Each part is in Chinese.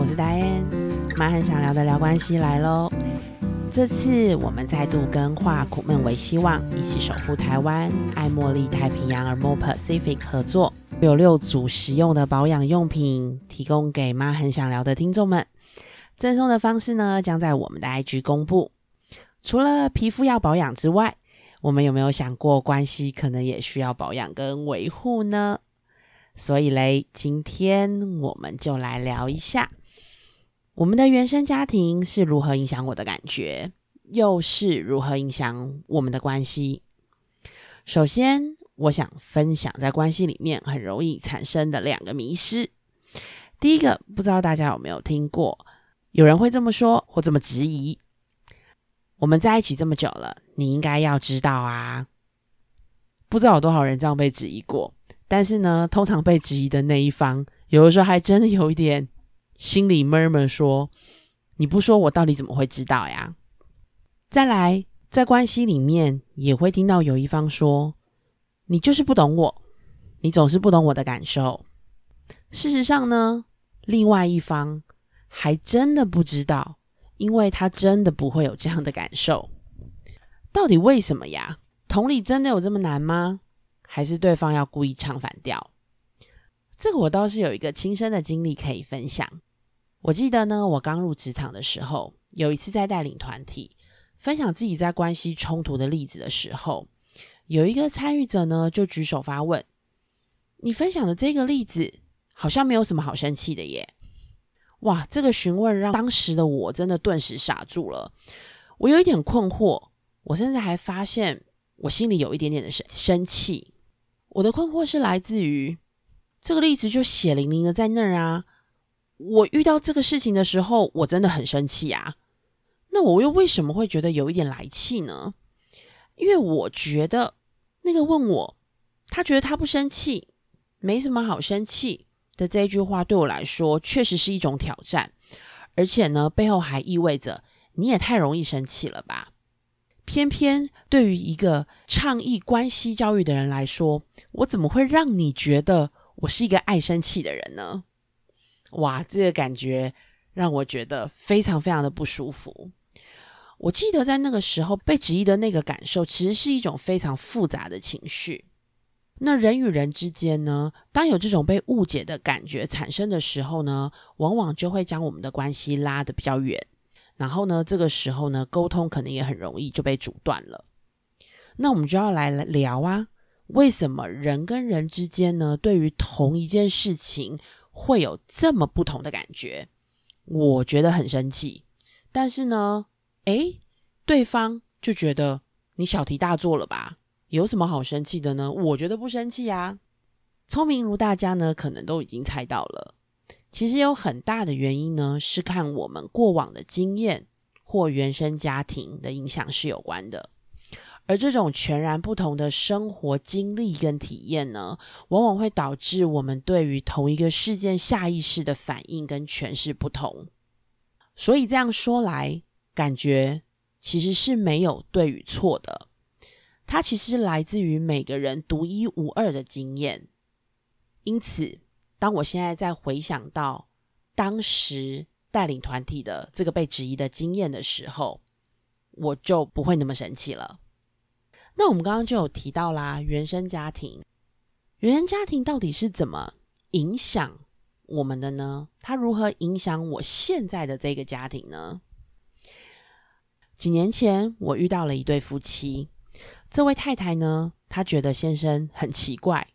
我是戴安，妈很想聊的聊关系来喽。这次我们再度跟化苦闷为希望，一起守护台湾，爱茉莉太平洋而 More Pacific 合作，有六组实用的保养用品提供给妈很想聊的听众们。赠送的方式呢，将在我们的 IG 公布。除了皮肤要保养之外，我们有没有想过关系可能也需要保养跟维护呢？所以嘞，今天我们就来聊一下我们的原生家庭是如何影响我的感觉，又是如何影响我们的关系。首先，我想分享在关系里面很容易产生的两个迷失。第一个，不知道大家有没有听过，有人会这么说或这么质疑：我们在一起这么久了，你应该要知道啊。不知道有多少人这样被质疑过。但是呢，通常被质疑的那一方，有的时候还真的有一点心里闷闷，说：“你不说，我到底怎么会知道呀？”再来，在关系里面也会听到有一方说：“你就是不懂我，你总是不懂我的感受。”事实上呢，另外一方还真的不知道，因为他真的不会有这样的感受。到底为什么呀？同理，真的有这么难吗？还是对方要故意唱反调？这个我倒是有一个亲身的经历可以分享。我记得呢，我刚入职场的时候，有一次在带领团体分享自己在关系冲突的例子的时候，有一个参与者呢就举手发问：“你分享的这个例子好像没有什么好生气的耶？”哇，这个询问让当时的我真的顿时傻住了。我有一点困惑，我甚至还发现我心里有一点点的生生气。我的困惑是来自于这个例子就血淋淋的在那儿啊！我遇到这个事情的时候，我真的很生气啊。那我又为什么会觉得有一点来气呢？因为我觉得那个问我，他觉得他不生气，没什么好生气的这一句话，对我来说确实是一种挑战，而且呢，背后还意味着你也太容易生气了吧。偏偏对于一个倡议关系教育的人来说，我怎么会让你觉得我是一个爱生气的人呢？哇，这个感觉让我觉得非常非常的不舒服。我记得在那个时候被质疑的那个感受，其实是一种非常复杂的情绪。那人与人之间呢，当有这种被误解的感觉产生的时候呢，往往就会将我们的关系拉得比较远。然后呢，这个时候呢，沟通可能也很容易就被阻断了。那我们就要来聊啊，为什么人跟人之间呢，对于同一件事情会有这么不同的感觉？我觉得很生气，但是呢，诶，对方就觉得你小题大做了吧？有什么好生气的呢？我觉得不生气啊。聪明如大家呢，可能都已经猜到了。其实有很大的原因呢，是看我们过往的经验或原生家庭的影响是有关的。而这种全然不同的生活经历跟体验呢，往往会导致我们对于同一个事件下意识的反应跟诠释不同。所以这样说来，感觉其实是没有对与错的，它其实来自于每个人独一无二的经验。因此。当我现在在回想到当时带领团体的这个被质疑的经验的时候，我就不会那么生气了。那我们刚刚就有提到啦，原生家庭，原生家庭到底是怎么影响我们的呢？它如何影响我现在的这个家庭呢？几年前，我遇到了一对夫妻，这位太太呢，她觉得先生很奇怪。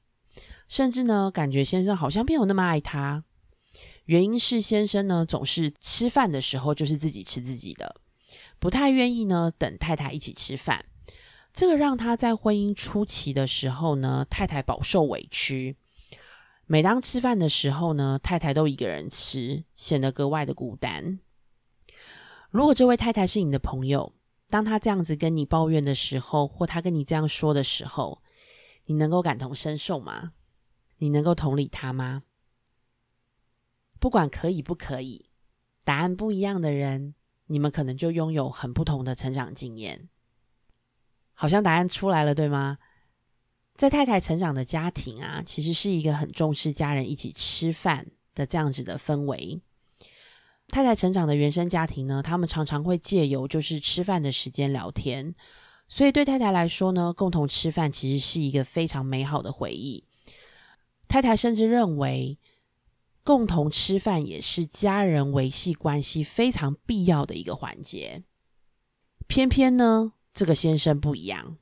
甚至呢，感觉先生好像没有那么爱她。原因是先生呢，总是吃饭的时候就是自己吃自己的，不太愿意呢等太太一起吃饭。这个让他在婚姻初期的时候呢，太太饱受委屈。每当吃饭的时候呢，太太都一个人吃，显得格外的孤单。如果这位太太是你的朋友，当他这样子跟你抱怨的时候，或他跟你这样说的时候，你能够感同身受吗？你能够同理他吗？不管可以不可以，答案不一样的人，你们可能就拥有很不同的成长经验。好像答案出来了，对吗？在太太成长的家庭啊，其实是一个很重视家人一起吃饭的这样子的氛围。太太成长的原生家庭呢，他们常常会借由就是吃饭的时间聊天，所以对太太来说呢，共同吃饭其实是一个非常美好的回忆。太太甚至认为，共同吃饭也是家人维系关系非常必要的一个环节。偏偏呢，这个先生不一样，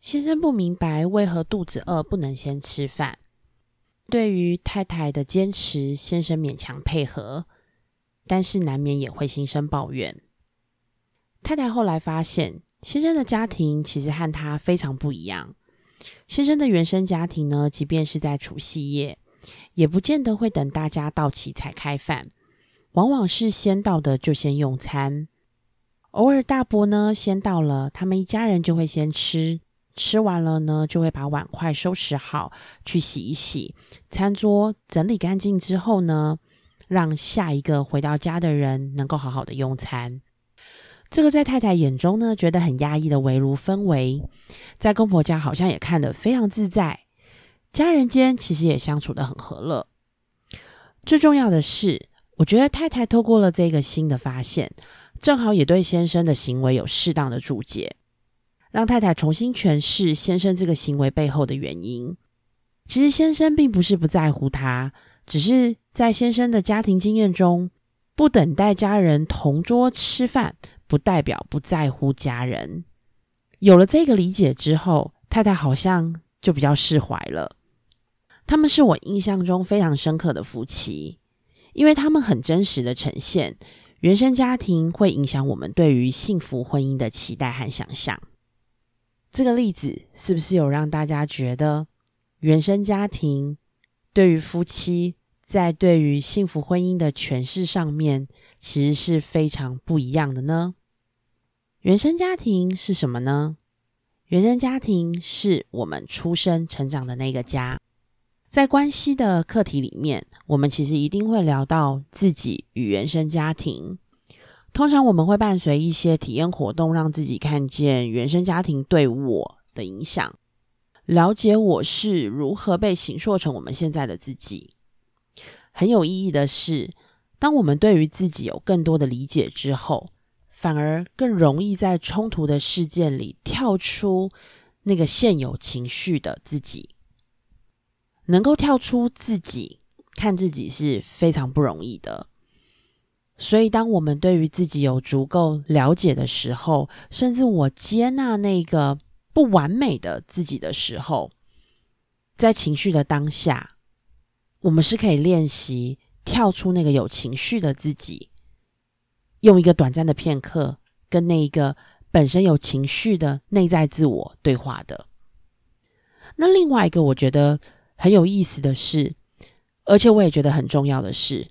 先生不明白为何肚子饿不能先吃饭。对于太太的坚持，先生勉强配合，但是难免也会心生抱怨。太太后来发现，先生的家庭其实和他非常不一样。先生的原生家庭呢，即便是在除夕夜，也不见得会等大家到齐才开饭，往往是先到的就先用餐。偶尔大伯呢先到了，他们一家人就会先吃。吃完了呢，就会把碗筷收拾好，去洗一洗。餐桌整理干净之后呢，让下一个回到家的人能够好好的用餐。这个在太太眼中呢，觉得很压抑的围炉氛围，在公婆家好像也看得非常自在。家人间其实也相处的很和乐。最重要的是，我觉得太太透过了这个新的发现，正好也对先生的行为有适当的注解。让太太重新诠释先生这个行为背后的原因。其实先生并不是不在乎他，只是在先生的家庭经验中，不等待家人同桌吃饭，不代表不在乎家人。有了这个理解之后，太太好像就比较释怀了。他们是我印象中非常深刻的夫妻，因为他们很真实的呈现原生家庭会影响我们对于幸福婚姻的期待和想象。这个例子是不是有让大家觉得原生家庭对于夫妻在对于幸福婚姻的诠释上面，其实是非常不一样的呢？原生家庭是什么呢？原生家庭是我们出生成长的那个家。在关系的课题里面，我们其实一定会聊到自己与原生家庭。通常我们会伴随一些体验活动，让自己看见原生家庭对我的影响，了解我是如何被形塑成我们现在的自己。很有意义的是，当我们对于自己有更多的理解之后，反而更容易在冲突的事件里跳出那个现有情绪的自己。能够跳出自己看自己是非常不容易的。所以，当我们对于自己有足够了解的时候，甚至我接纳那个不完美的自己的时候，在情绪的当下，我们是可以练习跳出那个有情绪的自己，用一个短暂的片刻，跟那一个本身有情绪的内在自我对话的。那另外一个我觉得很有意思的是，而且我也觉得很重要的是，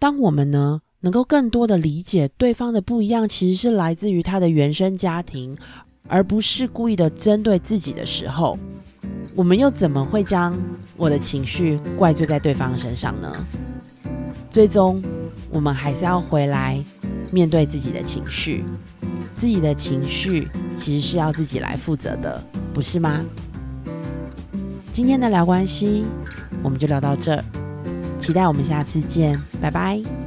当我们呢。能够更多的理解对方的不一样，其实是来自于他的原生家庭，而不是故意的针对自己的时候，我们又怎么会将我的情绪怪罪在对方身上呢？最终，我们还是要回来面对自己的情绪，自己的情绪其实是要自己来负责的，不是吗？今天的聊关系，我们就聊到这，期待我们下次见，拜拜。